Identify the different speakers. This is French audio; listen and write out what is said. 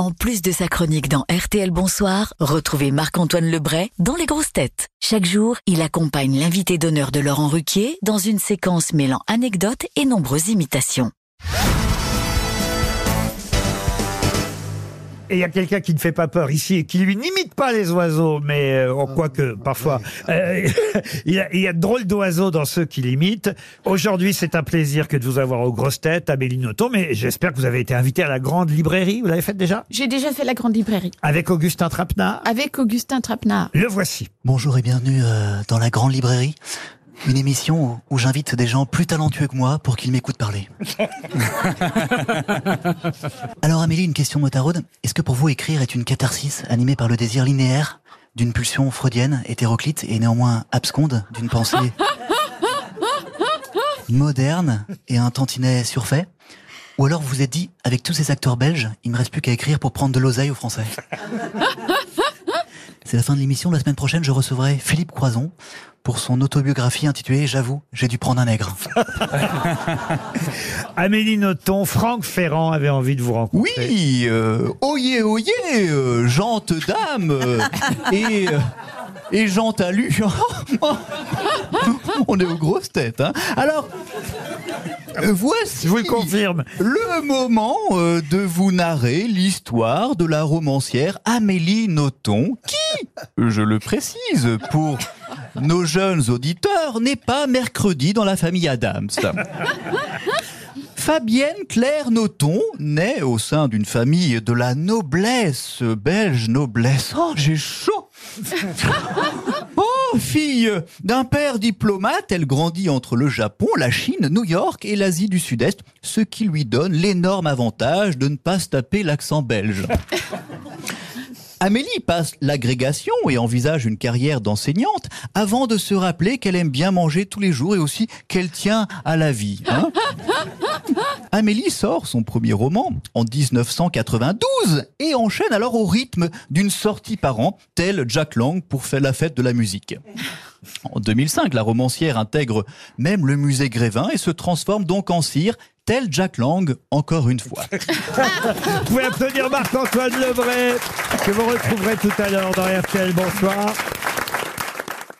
Speaker 1: En plus de sa chronique dans RTL Bonsoir, retrouvez Marc-Antoine Lebray dans Les Grosses Têtes. Chaque jour, il accompagne l'invité d'honneur de Laurent Ruquier dans une séquence mêlant anecdotes et nombreuses imitations.
Speaker 2: Et il y a quelqu'un qui ne fait pas peur ici et qui lui n'imite pas les oiseaux, mais euh, en quoi que parfois euh, il, y a, il y a de drôles d'oiseaux dans ceux qui l'imitent. Aujourd'hui, c'est un plaisir que de vous avoir aux grosses têtes, Amélie Nothomb, mais j'espère que vous avez été invité à la grande librairie. Vous l'avez faite déjà?
Speaker 3: J'ai déjà fait la grande librairie
Speaker 2: Avec Augustin Trapenard?
Speaker 3: Avec Augustin Trapenard.
Speaker 2: Le voici.
Speaker 4: Bonjour et bienvenue euh, dans la Grande Librairie, une émission où, j'invite des gens plus talentueux que moi pour qu'ils m'écoutent parler. Alors Amélie, une question motarode. Est-ce que pour vous écrire est une catharsis animée par le désir linéaire d'une pulsion freudienne, hétéroclite et néanmoins absconde d'une pensée moderne et un tantinet surfait? Ou alors vous vous êtes dit, avec tous ces acteurs belges, il me reste plus qu'à écrire pour prendre de l'oseille aux Français C'est la fin de l'émission. La semaine prochaine, je recevrai Philippe Croison pour son autobiographie intitulée J'avoue, j'ai dû prendre un nègre.
Speaker 2: Amélie Nothomb, Franck Ferrand avait envie de vous rencontrer.
Speaker 5: Oui, euh, oyez, oyez, euh, jante dame euh, et euh, et Jean Talu. On est aux grosses têtes. Hein. Alors, euh, voici
Speaker 2: Je vous le confirme.
Speaker 5: le moment euh, de vous narrer l'histoire de la romancière Amélie Nothomb, qui, je le précise, pour nos jeunes auditeurs, n'est pas mercredi dans la famille Adams. Fabienne Claire Nothomb naît au sein d'une famille de la noblesse, belge noblesse. Oh, j'ai chaud Oh, fille d'un père diplomate, elle grandit entre le Japon, la Chine, New York et l'Asie du Sud-Est, ce qui lui donne l'énorme avantage de ne pas se taper l'accent belge. Amélie passe l'agrégation et envisage une carrière d'enseignante avant de se rappeler qu'elle aime bien manger tous les jours et aussi qu'elle tient à la vie. hein. Amélie sort son premier roman en 1992 et enchaîne alors au rythme d'une sortie par an, tel Jack Lang pour faire la fête de la musique. En 2005, la romancière intègre même le musée Grévin et se transforme donc en cire, tel Jack Lang encore une fois.
Speaker 2: Vous pouvez applaudir Marc-Antoine Lebray, que vous retrouverez tout à l'heure dans RTL Bonsoir.